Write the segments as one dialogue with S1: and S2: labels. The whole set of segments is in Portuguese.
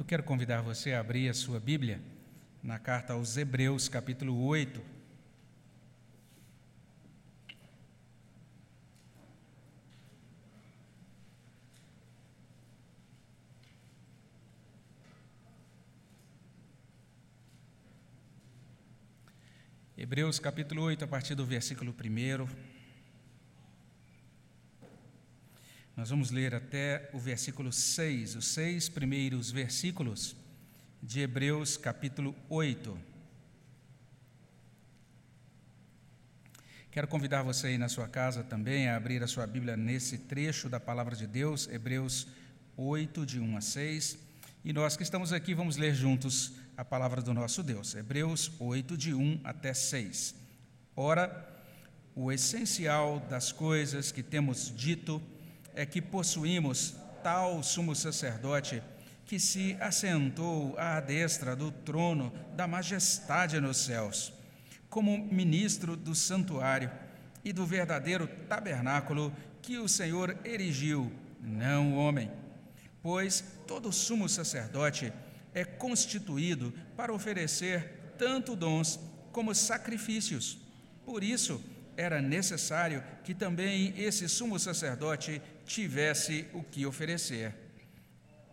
S1: Eu quero convidar você a abrir a sua Bíblia na carta aos Hebreus, capítulo 8. Hebreus capítulo 8, a partir do versículo 1. Nós vamos ler até o versículo 6, os seis primeiros versículos de Hebreus capítulo 8. Quero convidar você aí na sua casa também a abrir a sua Bíblia nesse trecho da palavra de Deus, Hebreus 8, de 1 a 6. E nós que estamos aqui vamos ler juntos a palavra do nosso Deus, Hebreus 8, de 1 até 6. Ora, o essencial das coisas que temos dito é que possuímos tal sumo sacerdote que se assentou à destra do trono da majestade nos céus, como ministro do santuário e do verdadeiro tabernáculo que o Senhor erigiu, não o homem. Pois todo sumo sacerdote é constituído para oferecer tanto dons como sacrifícios. Por isso, era necessário que também esse sumo sacerdote tivesse o que oferecer.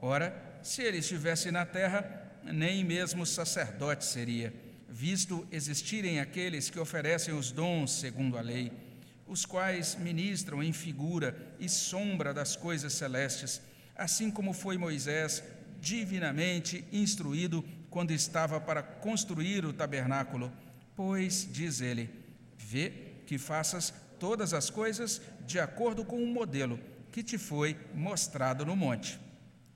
S1: Ora, se ele estivesse na terra, nem mesmo sacerdote seria, visto existirem aqueles que oferecem os dons segundo a lei, os quais ministram em figura e sombra das coisas celestes, assim como foi Moisés divinamente instruído quando estava para construir o tabernáculo, pois, diz ele, vê que faças todas as coisas de acordo com o modelo que te foi mostrado no monte.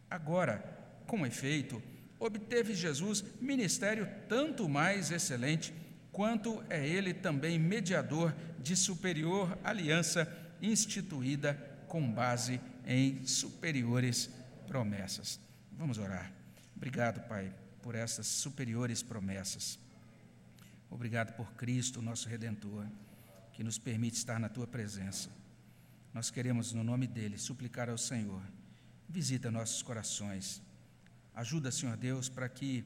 S1: Agora, com efeito, obteve Jesus ministério tanto mais excelente, quanto é ele também mediador de superior aliança instituída com base em superiores promessas. Vamos orar. Obrigado, Pai, por essas superiores promessas. Obrigado por Cristo, nosso Redentor, que nos permite estar na tua presença. Nós queremos, no nome dele, suplicar ao Senhor: visita nossos corações. Ajuda, Senhor Deus, para que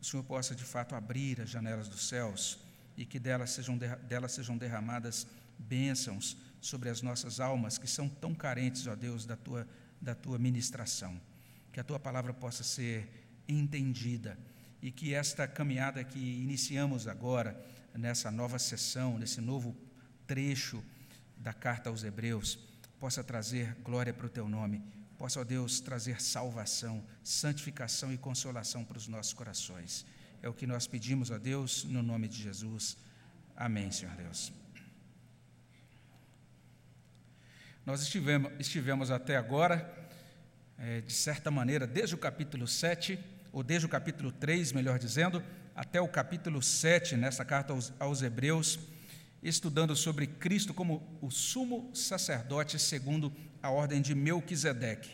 S1: o Senhor possa de fato abrir as janelas dos céus e que delas sejam, delas sejam derramadas bênçãos sobre as nossas almas que são tão carentes, ó Deus, da tua, da tua ministração que a tua palavra possa ser entendida e que esta caminhada que iniciamos agora, nessa nova sessão, nesse novo trecho da carta aos Hebreus, possa trazer glória para o teu nome, possa, ó Deus, trazer salvação, santificação e consolação para os nossos corações. É o que nós pedimos a Deus, no nome de Jesus. Amém, Senhor Deus. Nós estivemos, estivemos até agora é, de certa maneira, desde o capítulo 7, ou desde o capítulo 3, melhor dizendo, até o capítulo 7, nessa carta aos, aos Hebreus, estudando sobre Cristo como o sumo sacerdote segundo a ordem de Melquisedeque.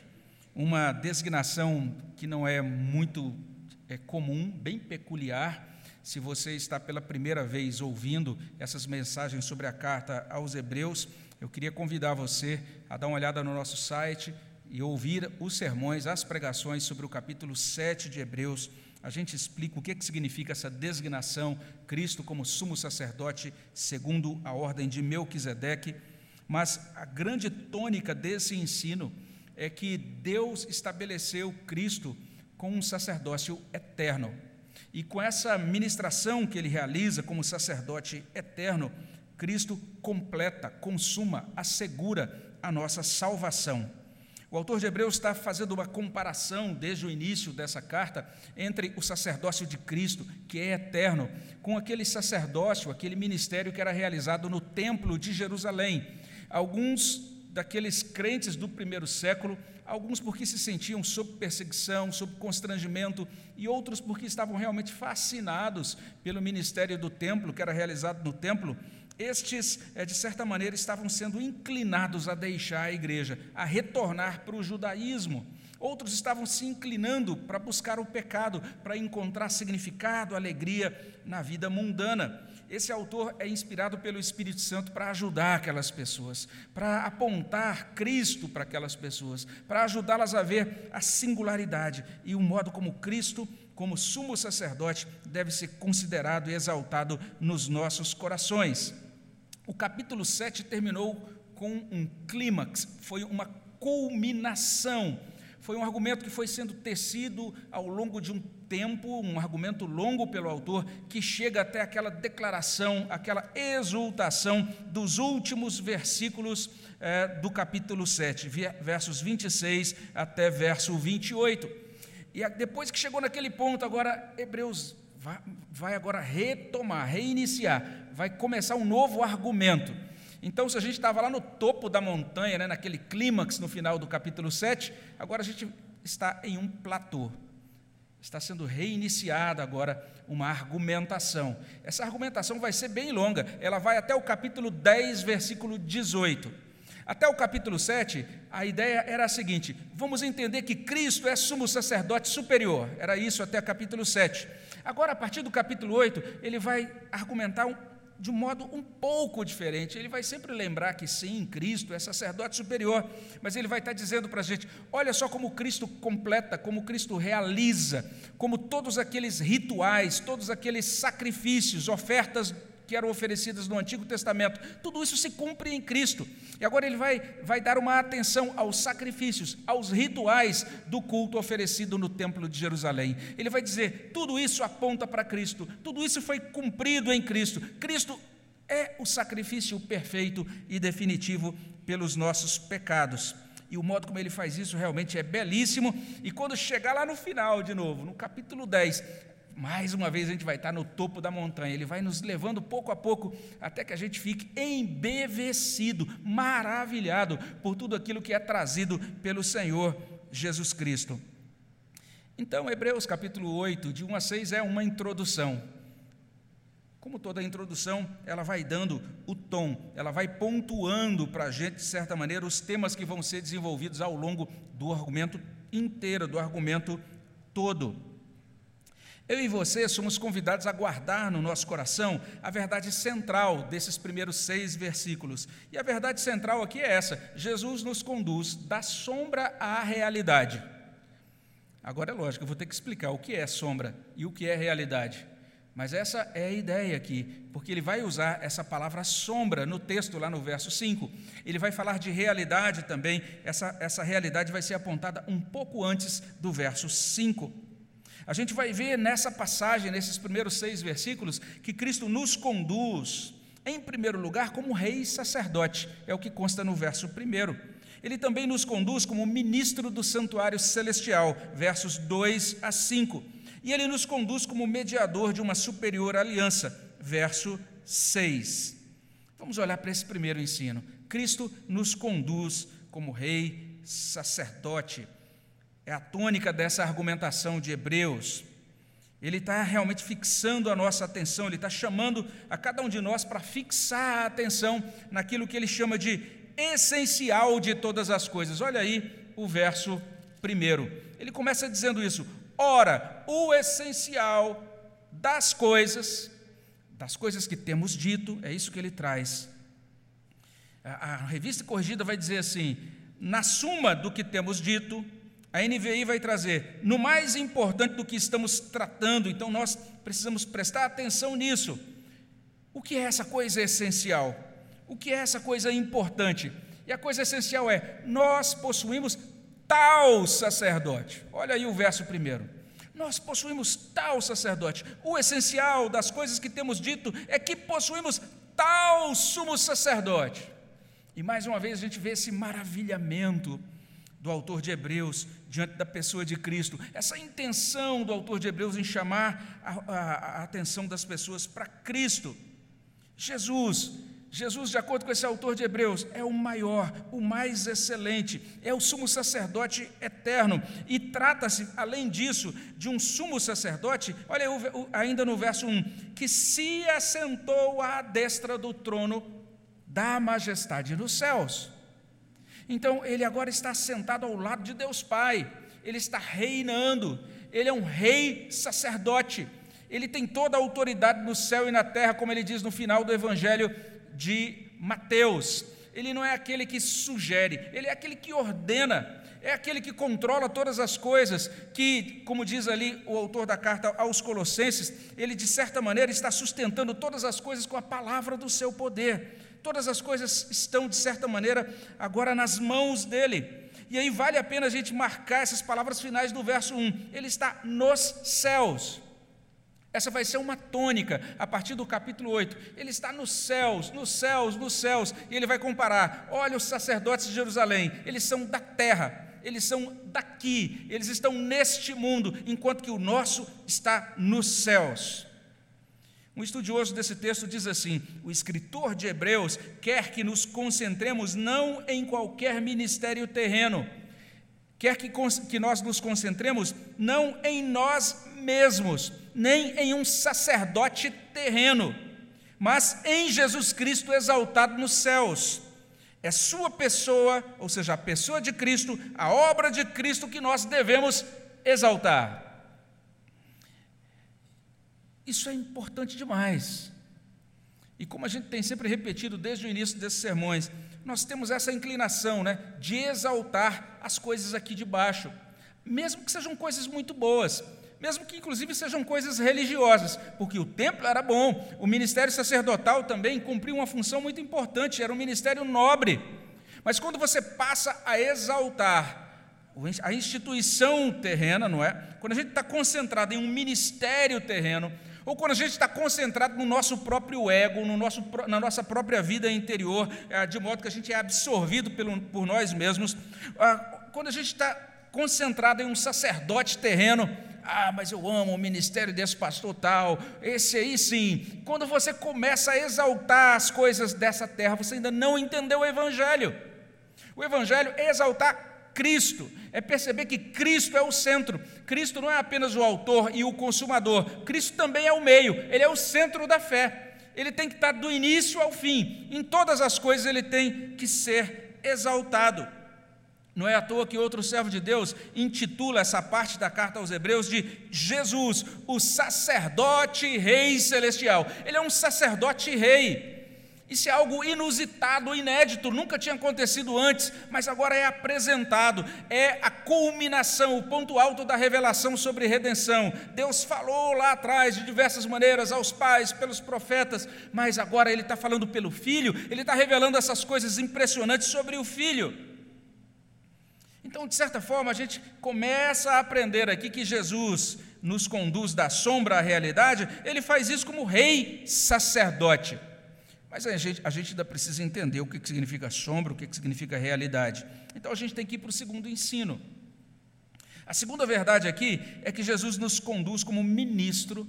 S1: Uma designação que não é muito é comum, bem peculiar. Se você está pela primeira vez ouvindo essas mensagens sobre a carta aos Hebreus, eu queria convidar você a dar uma olhada no nosso site, e ouvir os sermões, as pregações sobre o capítulo 7 de Hebreus, a gente explica o que, que significa essa designação, Cristo como sumo sacerdote, segundo a ordem de Melquisedeque. Mas a grande tônica desse ensino é que Deus estabeleceu Cristo com um sacerdócio eterno. E com essa ministração que ele realiza como sacerdote eterno, Cristo completa, consuma, assegura a nossa salvação. O autor de Hebreus está fazendo uma comparação desde o início dessa carta entre o sacerdócio de Cristo, que é eterno, com aquele sacerdócio, aquele ministério que era realizado no templo de Jerusalém. Alguns daqueles crentes do primeiro século, alguns porque se sentiam sob perseguição, sob constrangimento, e outros porque estavam realmente fascinados pelo ministério do templo, que era realizado no templo, estes, é, de certa maneira, estavam sendo inclinados a deixar a igreja, a retornar para o judaísmo. Outros estavam se inclinando para buscar o pecado, para encontrar significado, alegria na vida mundana. esse autor é inspirado pelo Espírito Santo para ajudar aquelas pessoas, para apontar Cristo para aquelas pessoas, para ajudá-las a ver a singularidade e o modo como Cristo, como sumo sacerdote, deve ser considerado e exaltado nos nossos corações. O capítulo 7 terminou com um clímax, foi uma culminação foi um argumento que foi sendo tecido ao longo de um tempo, um argumento longo pelo autor, que chega até aquela declaração, aquela exultação dos últimos versículos é, do capítulo 7, versos 26 até verso 28. E depois que chegou naquele ponto, agora Hebreus vai, vai agora retomar, reiniciar, vai começar um novo argumento. Então, se a gente estava lá no topo da montanha, né, naquele clímax no final do capítulo 7, agora a gente está em um platô. Está sendo reiniciada agora uma argumentação. Essa argumentação vai ser bem longa, ela vai até o capítulo 10, versículo 18. Até o capítulo 7, a ideia era a seguinte: vamos entender que Cristo é sumo sacerdote superior. Era isso até o capítulo 7. Agora, a partir do capítulo 8, ele vai argumentar um, de um modo um pouco diferente. Ele vai sempre lembrar que sim, Cristo é sacerdote superior, mas ele vai estar dizendo para a gente: olha só como Cristo completa, como Cristo realiza, como todos aqueles rituais, todos aqueles sacrifícios, ofertas que eram oferecidas no Antigo Testamento, tudo isso se cumpre em Cristo. E agora ele vai, vai dar uma atenção aos sacrifícios, aos rituais do culto oferecido no Templo de Jerusalém. Ele vai dizer: tudo isso aponta para Cristo, tudo isso foi cumprido em Cristo. Cristo é o sacrifício perfeito e definitivo pelos nossos pecados. E o modo como ele faz isso realmente é belíssimo. E quando chegar lá no final, de novo, no capítulo 10, mais uma vez a gente vai estar no topo da montanha, ele vai nos levando pouco a pouco até que a gente fique embevecido, maravilhado por tudo aquilo que é trazido pelo Senhor Jesus Cristo. Então, Hebreus capítulo 8, de 1 a 6, é uma introdução. Como toda introdução, ela vai dando o tom, ela vai pontuando para a gente, de certa maneira, os temas que vão ser desenvolvidos ao longo do argumento inteiro, do argumento todo. Eu e você somos convidados a guardar no nosso coração a verdade central desses primeiros seis versículos. E a verdade central aqui é essa: Jesus nos conduz da sombra à realidade. Agora é lógico, eu vou ter que explicar o que é sombra e o que é realidade. Mas essa é a ideia aqui, porque ele vai usar essa palavra sombra no texto, lá no verso 5. Ele vai falar de realidade também, essa, essa realidade vai ser apontada um pouco antes do verso 5. A gente vai ver nessa passagem, nesses primeiros seis versículos, que Cristo nos conduz, em primeiro lugar, como rei e sacerdote, é o que consta no verso primeiro. Ele também nos conduz como ministro do santuário celestial, versos 2 a 5. E ele nos conduz como mediador de uma superior aliança, verso 6. Vamos olhar para esse primeiro ensino. Cristo nos conduz como rei, sacerdote é a tônica dessa argumentação de Hebreus. Ele está realmente fixando a nossa atenção, ele está chamando a cada um de nós para fixar a atenção naquilo que ele chama de essencial de todas as coisas. Olha aí o verso primeiro. Ele começa dizendo isso: ora, o essencial das coisas, das coisas que temos dito, é isso que ele traz. A, a revista corrigida vai dizer assim: na suma do que temos dito, a NVI vai trazer, no mais importante do que estamos tratando, então nós precisamos prestar atenção nisso. O que é essa coisa essencial? O que é essa coisa importante? E a coisa essencial é: nós possuímos tal sacerdote. Olha aí o verso primeiro. Nós possuímos tal sacerdote. O essencial das coisas que temos dito é que possuímos tal sumo sacerdote. E mais uma vez a gente vê esse maravilhamento do autor de Hebreus diante da pessoa de Cristo, essa intenção do autor de Hebreus em chamar a, a, a atenção das pessoas para Cristo. Jesus, Jesus, de acordo com esse autor de Hebreus, é o maior, o mais excelente, é o sumo sacerdote eterno. E trata-se, além disso, de um sumo sacerdote, olha ainda no verso 1, que se assentou à destra do trono da majestade nos céus. Então, ele agora está sentado ao lado de Deus Pai, ele está reinando, ele é um rei sacerdote. Ele tem toda a autoridade no céu e na terra, como ele diz no final do Evangelho de Mateus. Ele não é aquele que sugere, ele é aquele que ordena, é aquele que controla todas as coisas, que, como diz ali o autor da carta aos Colossenses, ele de certa maneira está sustentando todas as coisas com a palavra do seu poder. Todas as coisas estão, de certa maneira, agora nas mãos dele. E aí vale a pena a gente marcar essas palavras finais do verso 1. Ele está nos céus. Essa vai ser uma tônica a partir do capítulo 8. Ele está nos céus, nos céus, nos céus. E ele vai comparar: olha os sacerdotes de Jerusalém, eles são da terra, eles são daqui, eles estão neste mundo, enquanto que o nosso está nos céus. Um estudioso desse texto diz assim: o escritor de Hebreus quer que nos concentremos não em qualquer ministério terreno, quer que, que nós nos concentremos não em nós mesmos, nem em um sacerdote terreno, mas em Jesus Cristo exaltado nos céus. É Sua pessoa, ou seja, a pessoa de Cristo, a obra de Cristo que nós devemos exaltar. Isso é importante demais. E como a gente tem sempre repetido desde o início desses sermões, nós temos essa inclinação né, de exaltar as coisas aqui de baixo, mesmo que sejam coisas muito boas, mesmo que inclusive sejam coisas religiosas, porque o templo era bom, o ministério sacerdotal também cumpriu uma função muito importante, era um ministério nobre. Mas quando você passa a exaltar a instituição terrena, não é? Quando a gente está concentrado em um ministério terreno, ou quando a gente está concentrado no nosso próprio ego, no nosso, na nossa própria vida interior, é, de modo que a gente é absorvido por nós mesmos, ah, quando a gente está concentrado em um sacerdote terreno, ah, mas eu amo o ministério desse pastor tal, esse aí sim. Quando você começa a exaltar as coisas dessa terra, você ainda não entendeu o Evangelho. O Evangelho é exaltar Cristo, é perceber que Cristo é o centro. Cristo não é apenas o autor e o consumador, Cristo também é o meio, ele é o centro da fé. Ele tem que estar do início ao fim, em todas as coisas ele tem que ser exaltado. Não é à toa que outro servo de Deus intitula essa parte da carta aos Hebreus de Jesus, o sacerdote rei celestial. Ele é um sacerdote rei. Isso é algo inusitado, inédito, nunca tinha acontecido antes, mas agora é apresentado, é a culminação, o ponto alto da revelação sobre redenção. Deus falou lá atrás de diversas maneiras aos pais, pelos profetas, mas agora Ele está falando pelo Filho, Ele está revelando essas coisas impressionantes sobre o Filho. Então, de certa forma, a gente começa a aprender aqui que Jesus nos conduz da sombra à realidade, Ele faz isso como Rei sacerdote. Mas a gente, a gente ainda precisa entender o que, que significa sombra, o que, que significa realidade. Então a gente tem que ir para o segundo ensino. A segunda verdade aqui é que Jesus nos conduz como ministro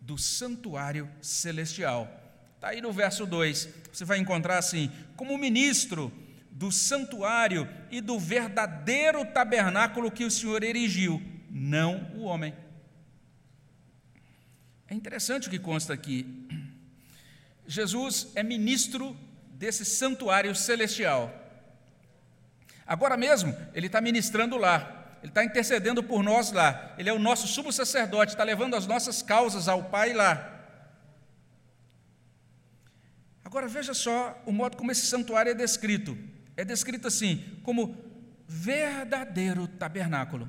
S1: do santuário celestial. Está aí no verso 2, você vai encontrar assim: como ministro do santuário e do verdadeiro tabernáculo que o Senhor erigiu, não o homem. É interessante o que consta aqui. Jesus é ministro desse santuário celestial. Agora mesmo, ele está ministrando lá, ele está intercedendo por nós lá, ele é o nosso sumo sacerdote, está levando as nossas causas ao Pai lá. Agora veja só o modo como esse santuário é descrito. É descrito assim, como verdadeiro tabernáculo.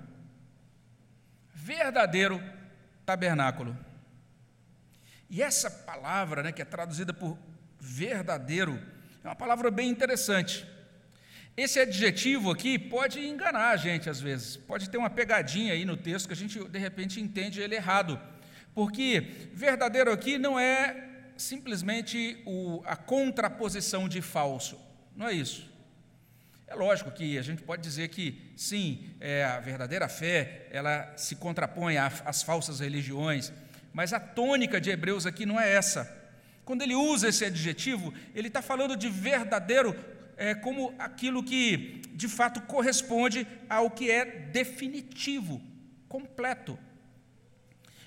S1: Verdadeiro tabernáculo. E essa palavra, né, que é traduzida por verdadeiro, é uma palavra bem interessante. Esse adjetivo aqui pode enganar a gente às vezes, pode ter uma pegadinha aí no texto que a gente de repente entende ele errado, porque verdadeiro aqui não é simplesmente o, a contraposição de falso, não é isso. É lógico que a gente pode dizer que sim, é, a verdadeira fé ela se contrapõe às falsas religiões, mas a tônica de Hebreus aqui não é essa. Quando ele usa esse adjetivo, ele está falando de verdadeiro é, como aquilo que de fato corresponde ao que é definitivo, completo.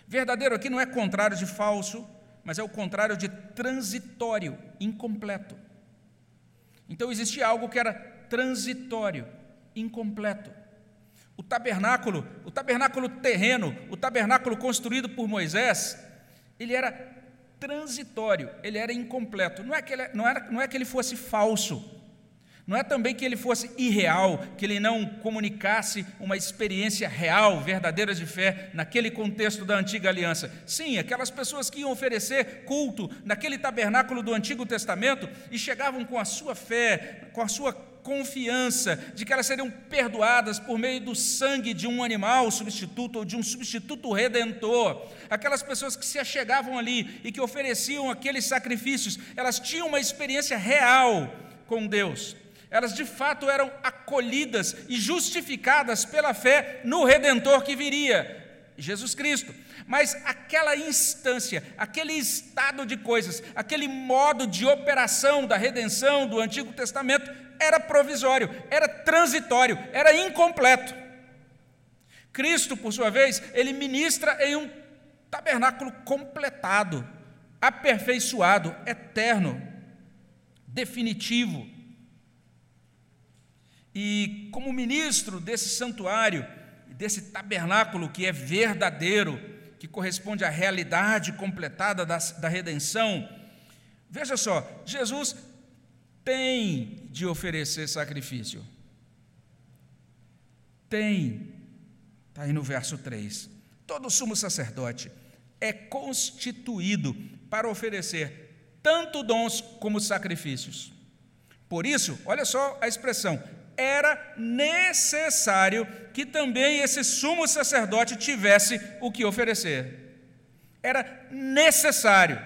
S1: Verdadeiro aqui não é contrário de falso, mas é o contrário de transitório, incompleto. Então existia algo que era transitório, incompleto. O tabernáculo, o tabernáculo terreno, o tabernáculo construído por Moisés, ele era transitório, ele era incompleto. Não é que ele, não era, não é que ele fosse falso, não é também que ele fosse irreal, que ele não comunicasse uma experiência real, verdadeira de fé, naquele contexto da antiga aliança. Sim, aquelas pessoas que iam oferecer culto naquele tabernáculo do Antigo Testamento e chegavam com a sua fé, com a sua confiança de que elas seriam perdoadas por meio do sangue de um animal substituto ou de um substituto redentor. Aquelas pessoas que se achegavam ali e que ofereciam aqueles sacrifícios, elas tinham uma experiência real com Deus elas de fato eram acolhidas e justificadas pela fé no redentor que viria, Jesus Cristo. Mas aquela instância, aquele estado de coisas, aquele modo de operação da redenção do Antigo Testamento era provisório, era transitório, era incompleto. Cristo, por sua vez, ele ministra em um tabernáculo completado, aperfeiçoado, eterno, definitivo. E como ministro desse santuário, desse tabernáculo que é verdadeiro, que corresponde à realidade completada da, da redenção, veja só, Jesus tem de oferecer sacrifício. Tem. Está aí no verso 3. Todo sumo sacerdote é constituído para oferecer tanto dons como sacrifícios. Por isso, olha só a expressão: era necessário que também esse sumo sacerdote tivesse o que oferecer. Era necessário.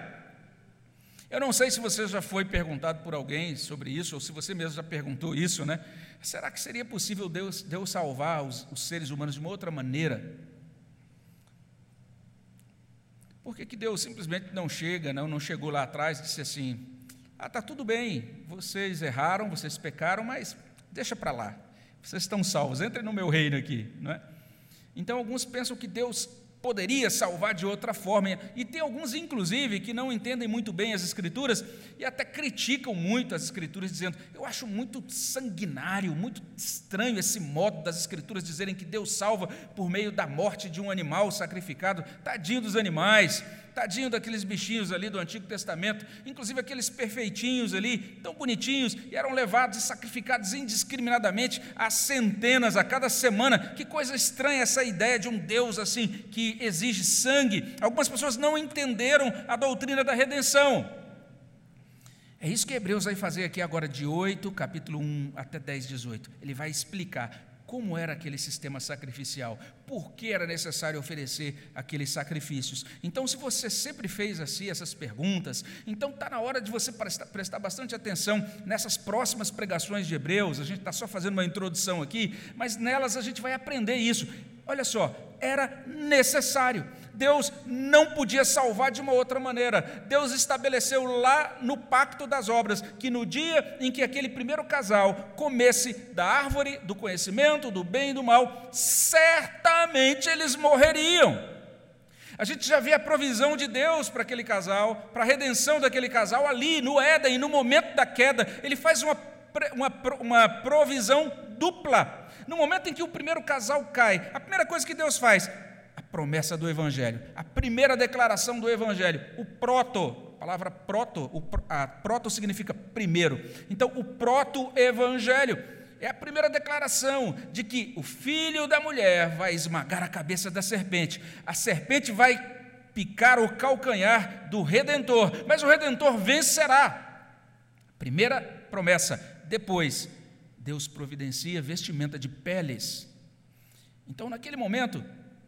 S1: Eu não sei se você já foi perguntado por alguém sobre isso, ou se você mesmo já perguntou isso, né? Será que seria possível Deus, Deus salvar os, os seres humanos de uma outra maneira? Por que, que Deus simplesmente não chega, não, não chegou lá atrás e disse assim: ah, está tudo bem, vocês erraram, vocês pecaram, mas Deixa para lá. Vocês estão salvos, entrem no meu reino aqui. Não é? Então, alguns pensam que Deus poderia salvar de outra forma. E tem alguns, inclusive, que não entendem muito bem as Escrituras e até criticam muito as Escrituras, dizendo: Eu acho muito sanguinário, muito estranho esse modo das Escrituras dizerem que Deus salva por meio da morte de um animal sacrificado. Tadinho dos animais. Tadinho daqueles bichinhos ali do Antigo Testamento, inclusive aqueles perfeitinhos ali, tão bonitinhos, e eram levados e sacrificados indiscriminadamente a centenas a cada semana. Que coisa estranha essa ideia de um Deus assim que exige sangue. Algumas pessoas não entenderam a doutrina da redenção. É isso que Hebreus vai fazer aqui agora, de 8, capítulo 1 até 10, 18. Ele vai explicar como era aquele sistema sacrificial, por que era necessário oferecer aqueles sacrifícios. Então, se você sempre fez assim essas perguntas, então está na hora de você prestar, prestar bastante atenção nessas próximas pregações de Hebreus. A gente está só fazendo uma introdução aqui, mas nelas a gente vai aprender isso. Olha só, era necessário. Deus não podia salvar de uma outra maneira. Deus estabeleceu lá no pacto das obras que no dia em que aquele primeiro casal comesse da árvore do conhecimento do bem e do mal, certamente eles morreriam. A gente já vê a provisão de Deus para aquele casal, para a redenção daquele casal ali no Éden, no momento da queda. Ele faz uma, uma, uma provisão dupla. No momento em que o primeiro casal cai, a primeira coisa que Deus faz, promessa do Evangelho, a primeira declaração do Evangelho, o proto, a palavra proto, o, a proto significa primeiro. Então, o proto-evangelho é a primeira declaração de que o filho da mulher vai esmagar a cabeça da serpente, a serpente vai picar o calcanhar do redentor, mas o redentor vencerá. Primeira promessa. Depois, Deus providencia vestimenta de peles. Então, naquele momento,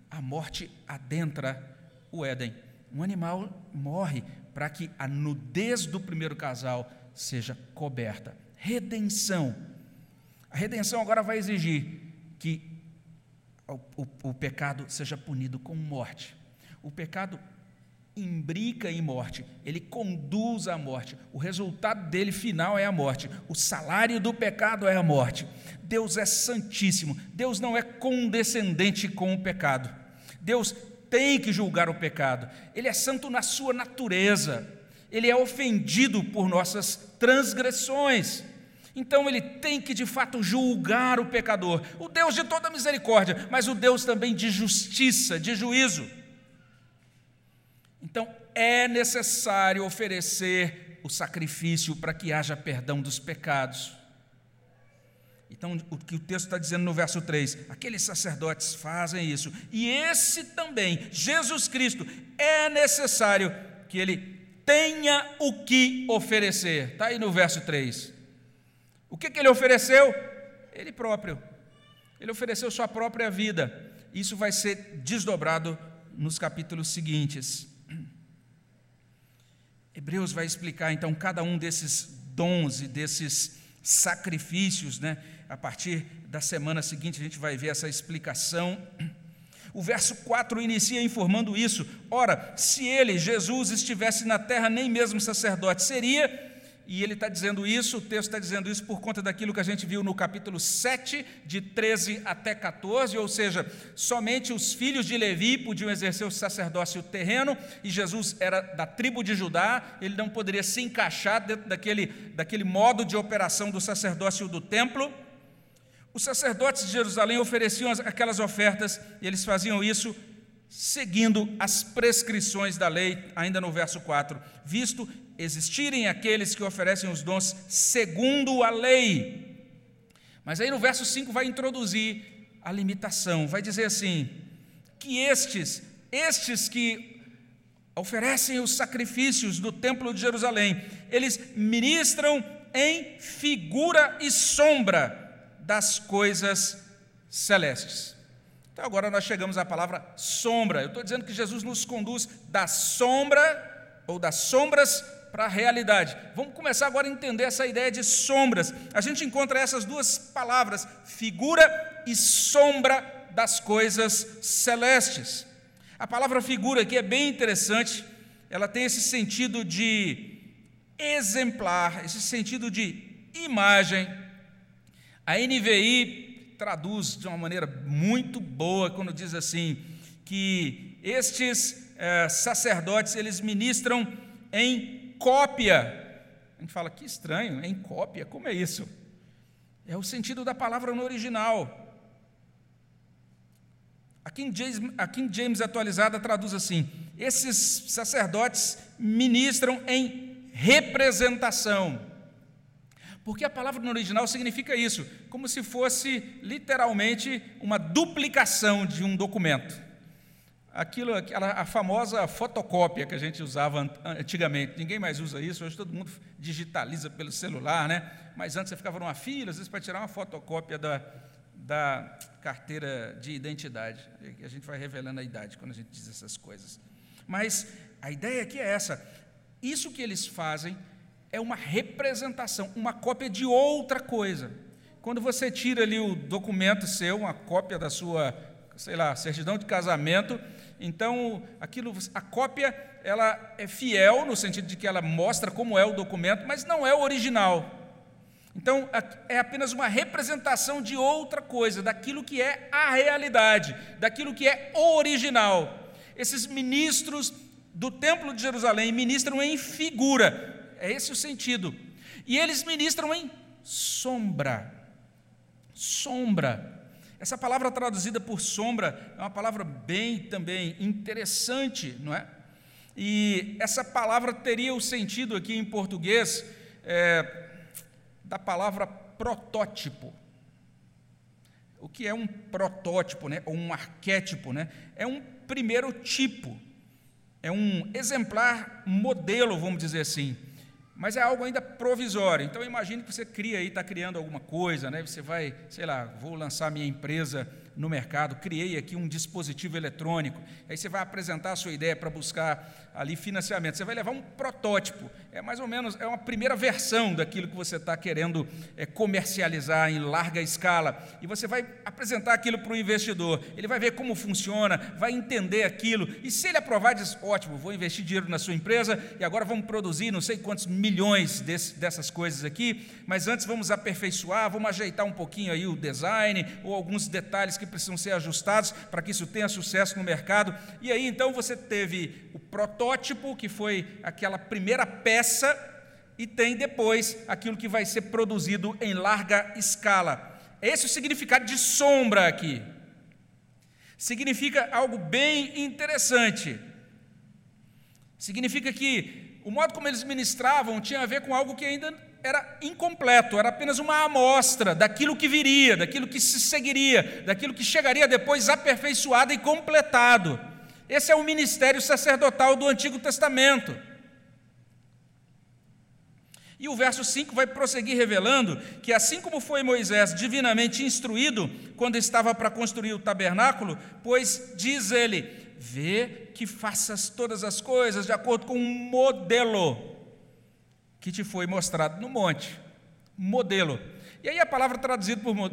S1: a morte adentra o Éden. Um animal morre para que a nudez do primeiro casal seja coberta. Redenção. A redenção agora vai exigir que o, o, o pecado seja punido com morte. O pecado imbrica em morte, ele conduz à morte. O resultado dele final é a morte. O salário do pecado é a morte. Deus é santíssimo. Deus não é condescendente com o pecado. Deus tem que julgar o pecado. Ele é santo na sua natureza. Ele é ofendido por nossas transgressões. Então ele tem que de fato julgar o pecador. O Deus de toda misericórdia, mas o Deus também de justiça, de juízo. Então é necessário oferecer o sacrifício para que haja perdão dos pecados. Então, o que o texto está dizendo no verso 3: aqueles sacerdotes fazem isso, e esse também, Jesus Cristo, é necessário que ele tenha o que oferecer. Está aí no verso 3. O que, que ele ofereceu? Ele próprio. Ele ofereceu sua própria vida. Isso vai ser desdobrado nos capítulos seguintes. Hebreus vai explicar então cada um desses dons e desses sacrifícios, né? A partir da semana seguinte a gente vai ver essa explicação. O verso 4 inicia informando isso. Ora, se ele, Jesus, estivesse na terra, nem mesmo sacerdote seria, e ele está dizendo isso, o texto está dizendo isso por conta daquilo que a gente viu no capítulo 7, de 13 até 14, ou seja, somente os filhos de Levi podiam exercer o sacerdócio terreno, e Jesus era da tribo de Judá, ele não poderia se encaixar dentro daquele, daquele modo de operação do sacerdócio do templo. Os sacerdotes de Jerusalém ofereciam aquelas ofertas, e eles faziam isso seguindo as prescrições da lei, ainda no verso 4, visto existirem aqueles que oferecem os dons segundo a lei. Mas aí no verso 5 vai introduzir a limitação, vai dizer assim: que estes, estes que oferecem os sacrifícios do templo de Jerusalém, eles ministram em figura e sombra das coisas celestes. Então agora nós chegamos à palavra sombra. Eu estou dizendo que Jesus nos conduz da sombra ou das sombras para a realidade. Vamos começar agora a entender essa ideia de sombras. A gente encontra essas duas palavras, figura e sombra das coisas celestes. A palavra figura aqui é bem interessante, ela tem esse sentido de exemplar, esse sentido de imagem. A NVI traduz de uma maneira muito boa quando diz assim que estes eh, sacerdotes eles ministram em cópia. A gente fala, que estranho, em cópia, como é isso? É o sentido da palavra no original. A King James, a King James atualizada traduz assim: esses sacerdotes ministram em representação. Porque a palavra no original significa isso, como se fosse literalmente uma duplicação de um documento aquilo, aquela, a famosa fotocópia que a gente usava antigamente. Ninguém mais usa isso, hoje todo mundo digitaliza pelo celular, né? Mas antes você ficava numa fila, às vezes, para tirar uma fotocópia da, da carteira de identidade. A gente vai revelando a idade quando a gente diz essas coisas. Mas a ideia aqui é essa: isso que eles fazem é uma representação, uma cópia de outra coisa. Quando você tira ali o documento seu, uma cópia da sua, sei lá, certidão de casamento, então, aquilo, a cópia, ela é fiel no sentido de que ela mostra como é o documento, mas não é o original. Então, é apenas uma representação de outra coisa, daquilo que é a realidade, daquilo que é original. Esses ministros do Templo de Jerusalém ministram em figura, é esse o sentido. E eles ministram em sombra. Sombra. Essa palavra traduzida por sombra é uma palavra bem também interessante, não é? E essa palavra teria o sentido aqui em português é, da palavra protótipo. O que é um protótipo, né? ou um arquétipo? Né? É um primeiro tipo, é um exemplar modelo, vamos dizer assim mas é algo ainda provisório. Então imagine que você cria aí, está criando alguma coisa, né? Você vai, sei lá, vou lançar minha empresa no mercado, criei aqui um dispositivo eletrônico. Aí você vai apresentar a sua ideia para buscar ali financiamento. Você vai levar um protótipo. É mais ou menos, é uma primeira versão daquilo que você está querendo é, comercializar em larga escala. E você vai apresentar aquilo para o investidor. Ele vai ver como funciona, vai entender aquilo. E se ele aprovar, diz: ótimo, vou investir dinheiro na sua empresa e agora vamos produzir não sei quantos milhões desse, dessas coisas aqui. Mas antes vamos aperfeiçoar, vamos ajeitar um pouquinho aí o design ou alguns detalhes que precisam ser ajustados para que isso tenha sucesso no mercado. E aí então você teve o protótipo, que foi aquela primeira peça, e tem depois aquilo que vai ser produzido em larga escala. Esse é o significado de sombra aqui. Significa algo bem interessante. Significa que o modo como eles ministravam tinha a ver com algo que ainda era incompleto, era apenas uma amostra daquilo que viria, daquilo que se seguiria, daquilo que chegaria depois aperfeiçoado e completado. Esse é o ministério sacerdotal do Antigo Testamento. E o verso 5 vai prosseguir revelando que, assim como foi Moisés divinamente instruído quando estava para construir o tabernáculo, pois diz ele: vê que faças todas as coisas de acordo com um modelo que te foi mostrado no monte. Modelo. E aí a palavra traduzida por,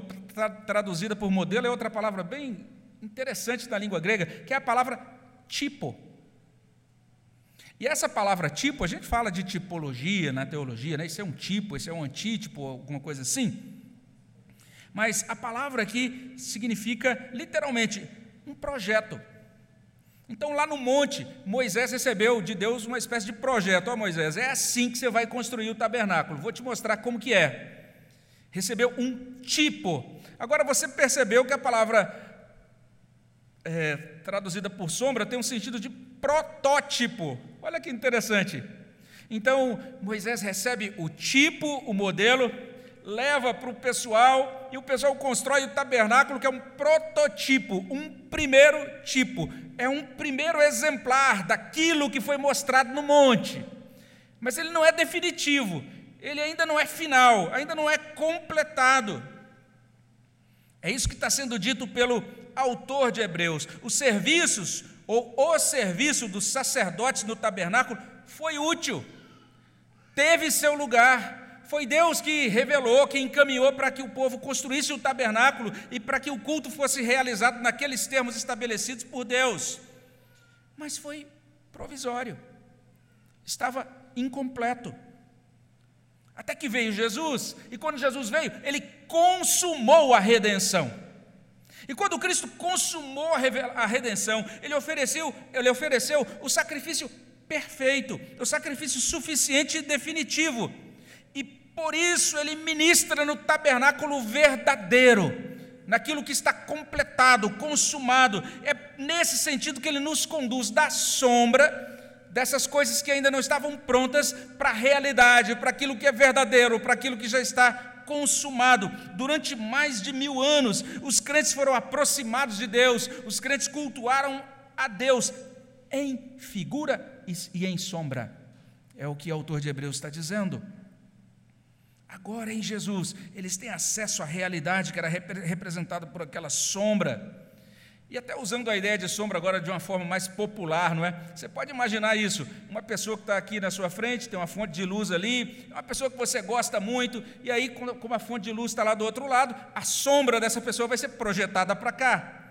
S1: traduzida por modelo é outra palavra bem interessante na língua grega, que é a palavra tipo. E essa palavra tipo, a gente fala de tipologia na teologia, né? isso é um tipo, esse é um antítipo, alguma coisa assim. Mas a palavra aqui significa literalmente um projeto. Então, lá no monte, Moisés recebeu de Deus uma espécie de projeto. Ó oh, Moisés, é assim que você vai construir o tabernáculo. Vou te mostrar como que é. Recebeu um tipo. Agora, você percebeu que a palavra é, traduzida por sombra tem um sentido de protótipo. Olha que interessante. Então, Moisés recebe o tipo, o modelo, leva para o pessoal e o pessoal constrói o tabernáculo, que é um prototipo, um primeiro tipo, é um primeiro exemplar daquilo que foi mostrado no monte. Mas ele não é definitivo, ele ainda não é final, ainda não é completado. É isso que está sendo dito pelo autor de Hebreus. Os serviços, ou o serviço dos sacerdotes no tabernáculo, foi útil, teve seu lugar, foi Deus que revelou, que encaminhou para que o povo construísse o tabernáculo e para que o culto fosse realizado naqueles termos estabelecidos por Deus. Mas foi provisório, estava incompleto. Até que veio Jesus, e quando Jesus veio, ele consumou a redenção. E quando Cristo consumou a redenção, ele ofereceu, ele ofereceu o sacrifício perfeito, o sacrifício suficiente e definitivo por isso ele ministra no tabernáculo verdadeiro, naquilo que está completado, consumado. É nesse sentido que ele nos conduz da sombra dessas coisas que ainda não estavam prontas para a realidade, para aquilo que é verdadeiro, para aquilo que já está consumado. Durante mais de mil anos, os crentes foram aproximados de Deus, os crentes cultuaram a Deus em figura e em sombra. É o que o autor de Hebreus está dizendo. Agora em Jesus, eles têm acesso à realidade que era representada por aquela sombra. E até usando a ideia de sombra agora de uma forma mais popular, não é? Você pode imaginar isso: uma pessoa que está aqui na sua frente, tem uma fonte de luz ali, uma pessoa que você gosta muito, e aí, como a fonte de luz está lá do outro lado, a sombra dessa pessoa vai ser projetada para cá.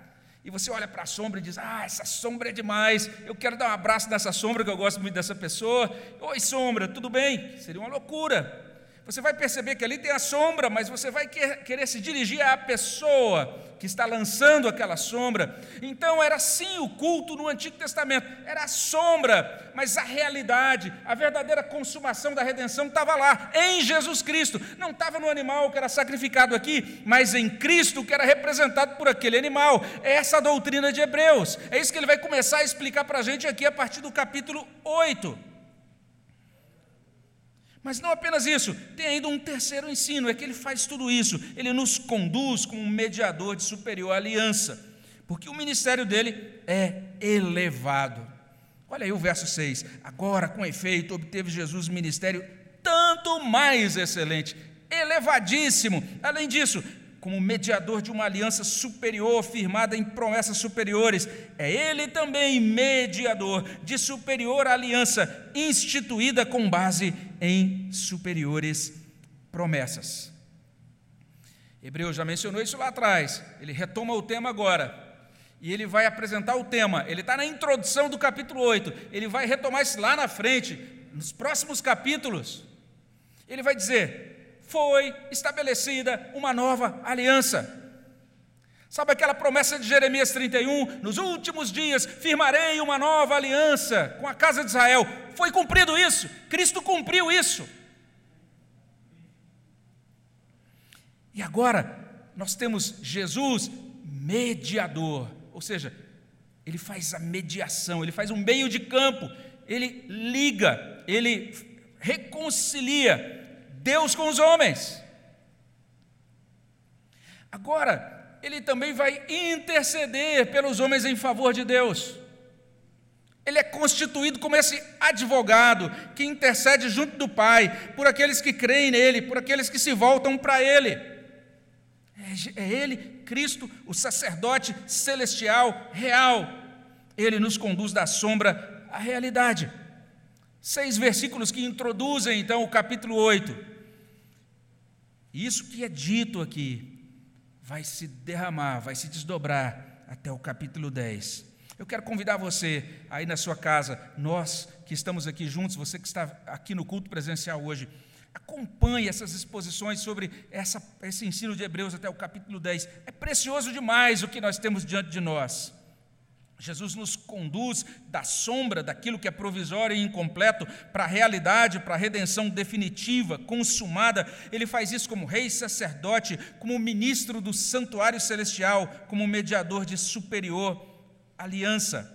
S1: E você olha para a sombra e diz: Ah, essa sombra é demais, eu quero dar um abraço nessa sombra, que eu gosto muito dessa pessoa. Oi, sombra, tudo bem? Seria uma loucura. Você vai perceber que ali tem a sombra, mas você vai querer se dirigir à pessoa que está lançando aquela sombra. Então era assim o culto no Antigo Testamento, era a sombra, mas a realidade, a verdadeira consumação da redenção estava lá, em Jesus Cristo. Não estava no animal que era sacrificado aqui, mas em Cristo que era representado por aquele animal. É essa a doutrina de Hebreus. É isso que ele vai começar a explicar para a gente aqui a partir do capítulo 8. Mas não apenas isso, tem ainda um terceiro ensino: é que ele faz tudo isso, ele nos conduz como um mediador de superior aliança, porque o ministério dele é elevado. Olha aí o verso 6: Agora, com efeito, obteve Jesus ministério tanto mais excelente, elevadíssimo. Além disso, como mediador de uma aliança superior, firmada em promessas superiores. É ele também mediador de superior aliança, instituída com base em superiores promessas. Hebreus já mencionou isso lá atrás, ele retoma o tema agora. E ele vai apresentar o tema, ele está na introdução do capítulo 8, ele vai retomar isso lá na frente, nos próximos capítulos. Ele vai dizer: foi estabelecida uma nova aliança. Sabe aquela promessa de Jeremias 31? Nos últimos dias firmarei uma nova aliança com a casa de Israel. Foi cumprido isso, Cristo cumpriu isso. E agora nós temos Jesus mediador, ou seja, ele faz a mediação, ele faz um meio de campo ele liga, ele reconcilia Deus com os homens. Agora, ele também vai interceder pelos homens em favor de Deus. Ele é constituído como esse advogado que intercede junto do Pai por aqueles que creem nele, por aqueles que se voltam para ele. É, é ele, Cristo, o sacerdote celestial, real. Ele nos conduz da sombra à realidade. Seis versículos que introduzem então o capítulo 8. Isso que é dito aqui vai se derramar, vai se desdobrar até o capítulo 10. Eu quero convidar você aí na sua casa, nós que estamos aqui juntos, você que está aqui no culto presencial hoje, acompanhe essas exposições sobre essa, esse ensino de Hebreus até o capítulo 10. É precioso demais o que nós temos diante de nós. Jesus nos conduz da sombra daquilo que é provisório e incompleto para a realidade, para a redenção definitiva, consumada. Ele faz isso como rei, sacerdote, como ministro do santuário celestial, como mediador de superior aliança.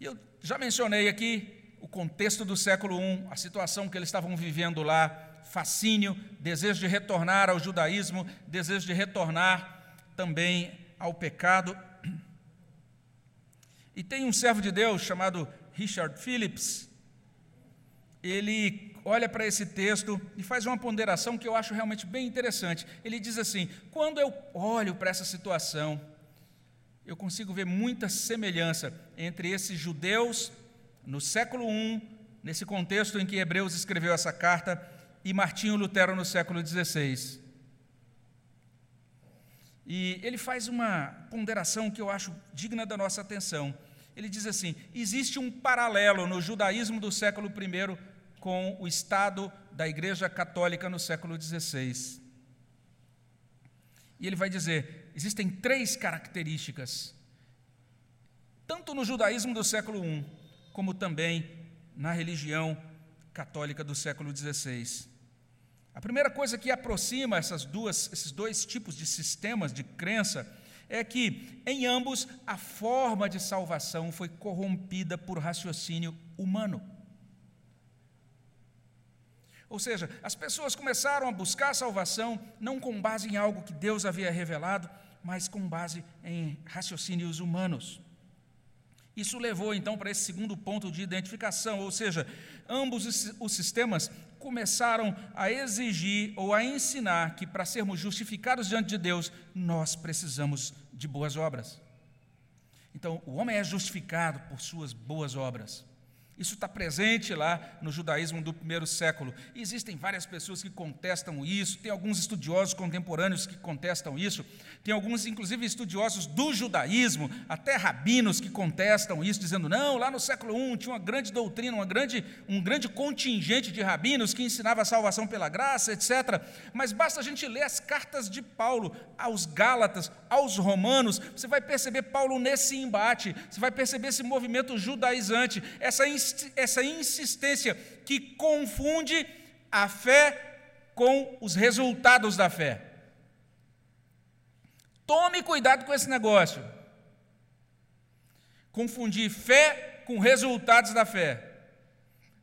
S1: E eu já mencionei aqui o contexto do século I, a situação que eles estavam vivendo lá, fascínio, desejo de retornar ao judaísmo, desejo de retornar também ao pecado. E tem um servo de Deus chamado Richard Phillips, ele olha para esse texto e faz uma ponderação que eu acho realmente bem interessante. Ele diz assim: quando eu olho para essa situação, eu consigo ver muita semelhança entre esses judeus no século I, nesse contexto em que Hebreus escreveu essa carta, e Martinho Lutero no século XVI. E ele faz uma ponderação que eu acho digna da nossa atenção. Ele diz assim: existe um paralelo no judaísmo do século I com o estado da Igreja Católica no século XVI. E ele vai dizer: existem três características, tanto no judaísmo do século I, como também na religião católica do século XVI. A primeira coisa que aproxima essas duas, esses dois tipos de sistemas de crença é que, em ambos, a forma de salvação foi corrompida por raciocínio humano. Ou seja, as pessoas começaram a buscar salvação não com base em algo que Deus havia revelado, mas com base em raciocínios humanos. Isso levou então para esse segundo ponto de identificação, ou seja, ambos os sistemas começaram a exigir ou a ensinar que para sermos justificados diante de Deus, nós precisamos de boas obras. Então, o homem é justificado por suas boas obras. Isso está presente lá no judaísmo do primeiro século. E existem várias pessoas que contestam isso, tem alguns estudiosos contemporâneos que contestam isso, tem alguns, inclusive, estudiosos do judaísmo, até rabinos que contestam isso, dizendo: não, lá no século I tinha uma grande doutrina, uma grande, um grande contingente de rabinos que ensinava a salvação pela graça, etc. Mas basta a gente ler as cartas de Paulo aos Gálatas, aos Romanos, você vai perceber Paulo nesse embate, você vai perceber esse movimento judaizante, essa essa insistência que confunde a fé com os resultados da fé. Tome cuidado com esse negócio. Confundir fé com resultados da fé.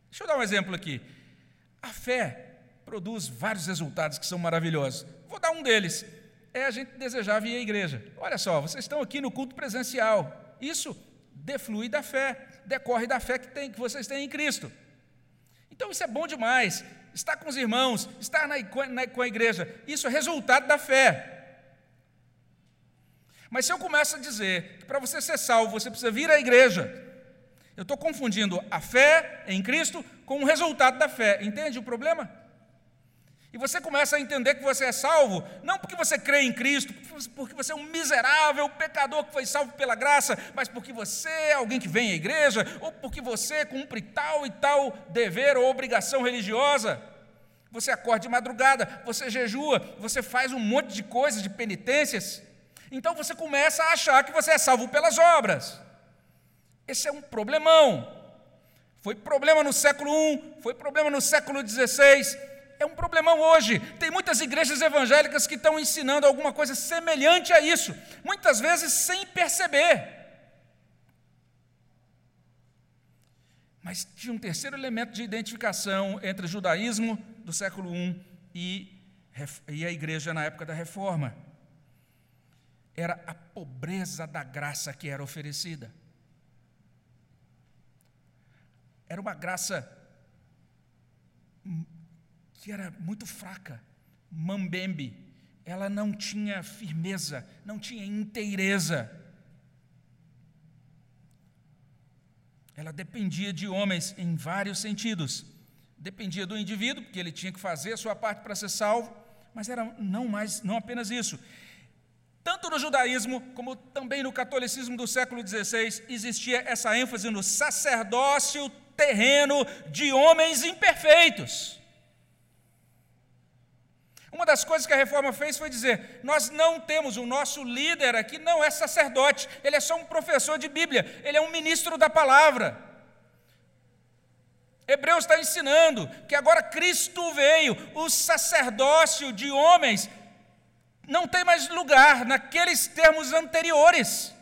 S1: Deixa eu dar um exemplo aqui. A fé produz vários resultados que são maravilhosos. Vou dar um deles. É a gente desejar vir à igreja. Olha só, vocês estão aqui no culto presencial. Isso deflui da fé decorre da fé que, tem, que vocês têm em Cristo. Então isso é bom demais. Estar com os irmãos, estar na, na, com a igreja, isso é resultado da fé. Mas se eu começo a dizer que para você ser salvo você precisa vir à igreja, eu estou confundindo a fé em Cristo com o resultado da fé. Entende o problema? E você começa a entender que você é salvo, não porque você crê em Cristo, porque você é um miserável pecador que foi salvo pela graça, mas porque você é alguém que vem à igreja, ou porque você cumpre tal e tal dever ou obrigação religiosa. Você acorda de madrugada, você jejua, você faz um monte de coisas, de penitências. Então você começa a achar que você é salvo pelas obras. Esse é um problemão. Foi problema no século I, foi problema no século XVI é um problemão hoje. Tem muitas igrejas evangélicas que estão ensinando alguma coisa semelhante a isso, muitas vezes sem perceber. Mas tinha um terceiro elemento de identificação entre o judaísmo do século I e, e a igreja na época da reforma. Era a pobreza da graça que era oferecida. Era uma graça que era muito fraca, mambembe, ela não tinha firmeza, não tinha inteireza. Ela dependia de homens em vários sentidos. Dependia do indivíduo, porque ele tinha que fazer a sua parte para ser salvo, mas era não mais, não apenas isso. Tanto no judaísmo como também no catolicismo do século XVI existia essa ênfase no sacerdócio terreno de homens imperfeitos. Uma das coisas que a reforma fez foi dizer: nós não temos, o nosso líder aqui não é sacerdote, ele é só um professor de Bíblia, ele é um ministro da palavra. Hebreus está ensinando que agora Cristo veio, o sacerdócio de homens não tem mais lugar naqueles termos anteriores.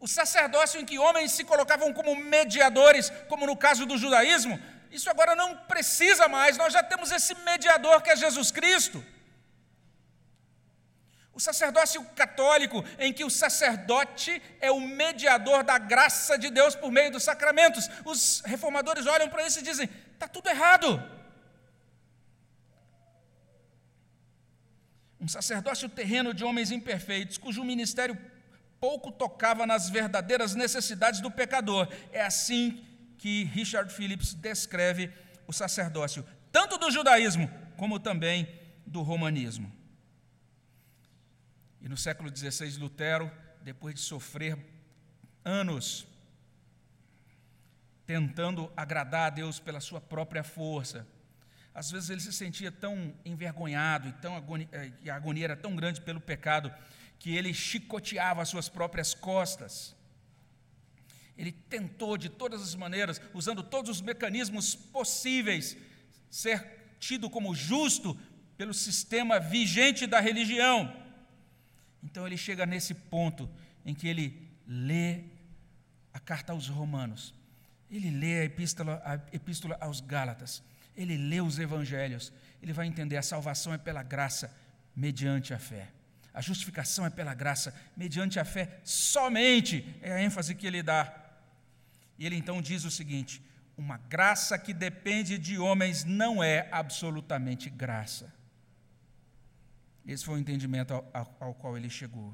S1: O sacerdócio em que homens se colocavam como mediadores, como no caso do judaísmo, isso agora não precisa mais, nós já temos esse mediador que é Jesus Cristo. O sacerdócio católico, em que o sacerdote é o mediador da graça de Deus por meio dos sacramentos. Os reformadores olham para isso e dizem: está tudo errado. Um sacerdócio terreno de homens imperfeitos, cujo ministério pouco tocava nas verdadeiras necessidades do pecador. É assim que Richard Phillips descreve o sacerdócio, tanto do judaísmo como também do romanismo. E no século XVI, Lutero, depois de sofrer anos tentando agradar a Deus pela sua própria força, às vezes ele se sentia tão envergonhado e, tão agonia, eh, e a agonia era tão grande pelo pecado que ele chicoteava as suas próprias costas. Ele tentou de todas as maneiras, usando todos os mecanismos possíveis, ser tido como justo pelo sistema vigente da religião. Então ele chega nesse ponto em que ele lê a carta aos Romanos, ele lê a epístola, a epístola aos Gálatas, ele lê os evangelhos, ele vai entender a salvação é pela graça, mediante a fé. A justificação é pela graça, mediante a fé somente, é a ênfase que ele dá. E ele então diz o seguinte: uma graça que depende de homens não é absolutamente graça. Esse foi o entendimento ao, ao, qual ele chegou.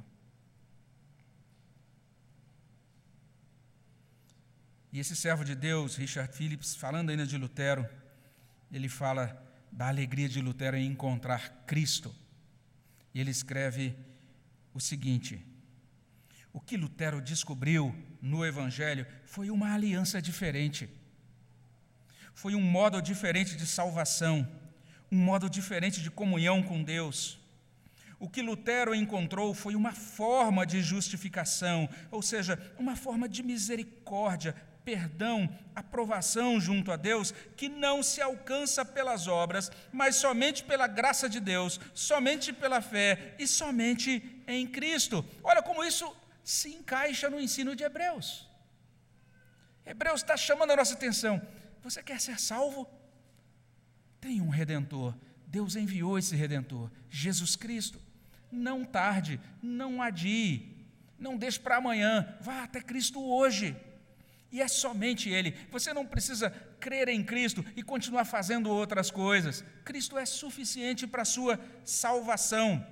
S1: E esse servo de Deus, Richard Phillips, falando ainda de Lutero, ele fala da alegria de Lutero em encontrar Cristo. E ele escreve o seguinte: O que Lutero descobriu no Evangelho foi uma aliança diferente, foi um modo diferente de salvação, um modo diferente de comunhão com Deus. O que Lutero encontrou foi uma forma de justificação, ou seja, uma forma de misericórdia, perdão, aprovação junto a Deus, que não se alcança pelas obras, mas somente pela graça de Deus, somente pela fé e somente em Cristo. Olha como isso se encaixa no ensino de Hebreus. Hebreus está chamando a nossa atenção. Você quer ser salvo? Tem um redentor. Deus enviou esse redentor, Jesus Cristo. Não tarde, não adie, não deixe para amanhã, vá até Cristo hoje. E é somente Ele. Você não precisa crer em Cristo e continuar fazendo outras coisas. Cristo é suficiente para a sua salvação.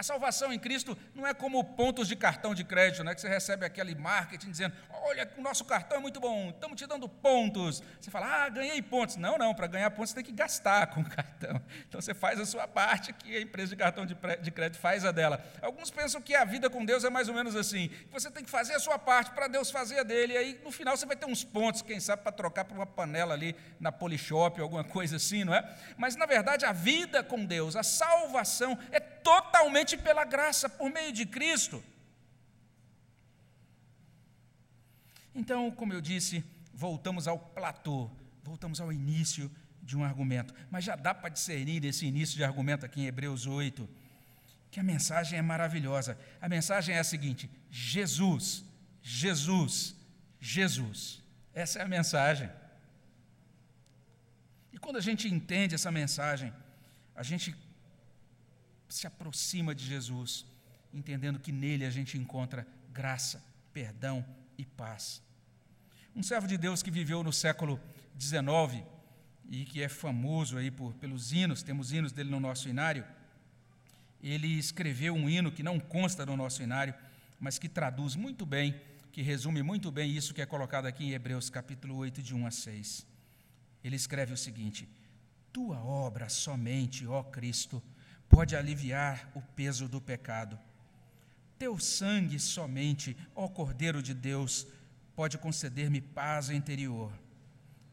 S1: A salvação em Cristo não é como pontos de cartão de crédito, né, que você recebe aquele marketing dizendo: olha, o nosso cartão é muito bom, estamos te dando pontos. Você fala, ah, ganhei pontos. Não, não, para ganhar pontos você tem que gastar com o cartão. Então você faz a sua parte, que a empresa de cartão de crédito faz a dela. Alguns pensam que a vida com Deus é mais ou menos assim: você tem que fazer a sua parte para Deus fazer a dele, e aí no final você vai ter uns pontos, quem sabe, para trocar por uma panela ali na Polishop, alguma coisa assim, não é? Mas na verdade a vida com Deus, a salvação é totalmente pela graça, por meio de Cristo. Então, como eu disse, voltamos ao platô, voltamos ao início de um argumento. Mas já dá para discernir esse início de argumento aqui em Hebreus 8, que a mensagem é maravilhosa. A mensagem é a seguinte: Jesus, Jesus Jesus. Essa é a mensagem. E quando a gente entende essa mensagem, a gente se aproxima de Jesus, entendendo que nele a gente encontra graça, perdão e paz. Um servo de Deus que viveu no século XIX e que é famoso aí por, pelos hinos, temos hinos dele no nosso inário, ele escreveu um hino que não consta no nosso inário, mas que traduz muito bem, que resume muito bem isso que é colocado aqui em Hebreus capítulo 8, de 1 a 6. Ele escreve o seguinte: Tua obra somente, ó Cristo, pode aliviar o peso do pecado. Teu sangue somente, ó Cordeiro de Deus, pode conceder-me paz interior.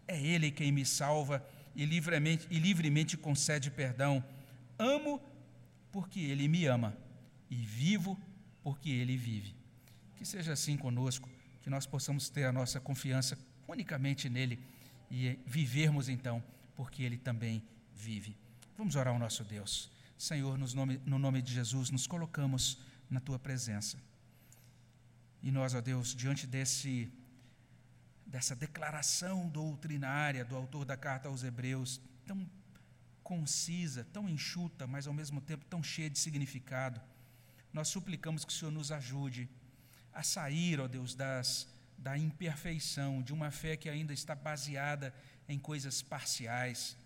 S1: É Ele quem me salva e livremente, e livremente concede perdão. Amo porque Ele me ama e vivo porque Ele vive. Que seja assim conosco, que nós possamos ter a nossa confiança unicamente nele e vivermos então porque Ele também vive. Vamos orar ao nosso Deus. Senhor, nome, no nome de Jesus, nos colocamos na Tua presença. E nós, ó Deus, diante desse, dessa declaração doutrinária do autor da carta aos Hebreus, tão concisa, tão enxuta, mas ao mesmo tempo tão cheia de significado, nós suplicamos que o Senhor nos ajude a sair, ó Deus, das, da imperfeição, de uma fé que ainda está baseada em coisas parciais,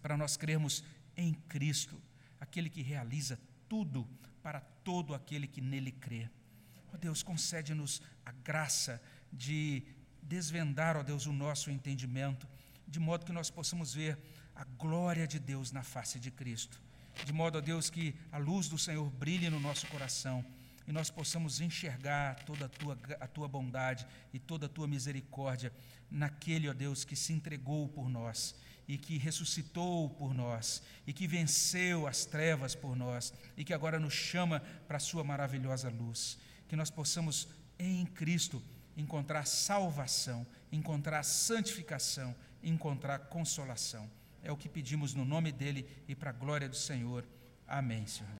S1: para nós crermos em Cristo, aquele que realiza tudo para todo aquele que nele crê. Ó Deus, concede-nos a graça de desvendar, ó Deus, o nosso entendimento, de modo que nós possamos ver a glória de Deus na face de Cristo. De modo, ó Deus, que a luz do Senhor brilhe no nosso coração e nós possamos enxergar toda a tua, a tua bondade e toda a tua misericórdia naquele, ó Deus, que se entregou por nós e que ressuscitou por nós, e que venceu as trevas por nós, e que agora nos chama para a Sua maravilhosa luz. Que nós possamos, em Cristo, encontrar salvação, encontrar santificação, encontrar consolação. É o que pedimos no nome dEle e para a glória do Senhor. Amém, Senhor.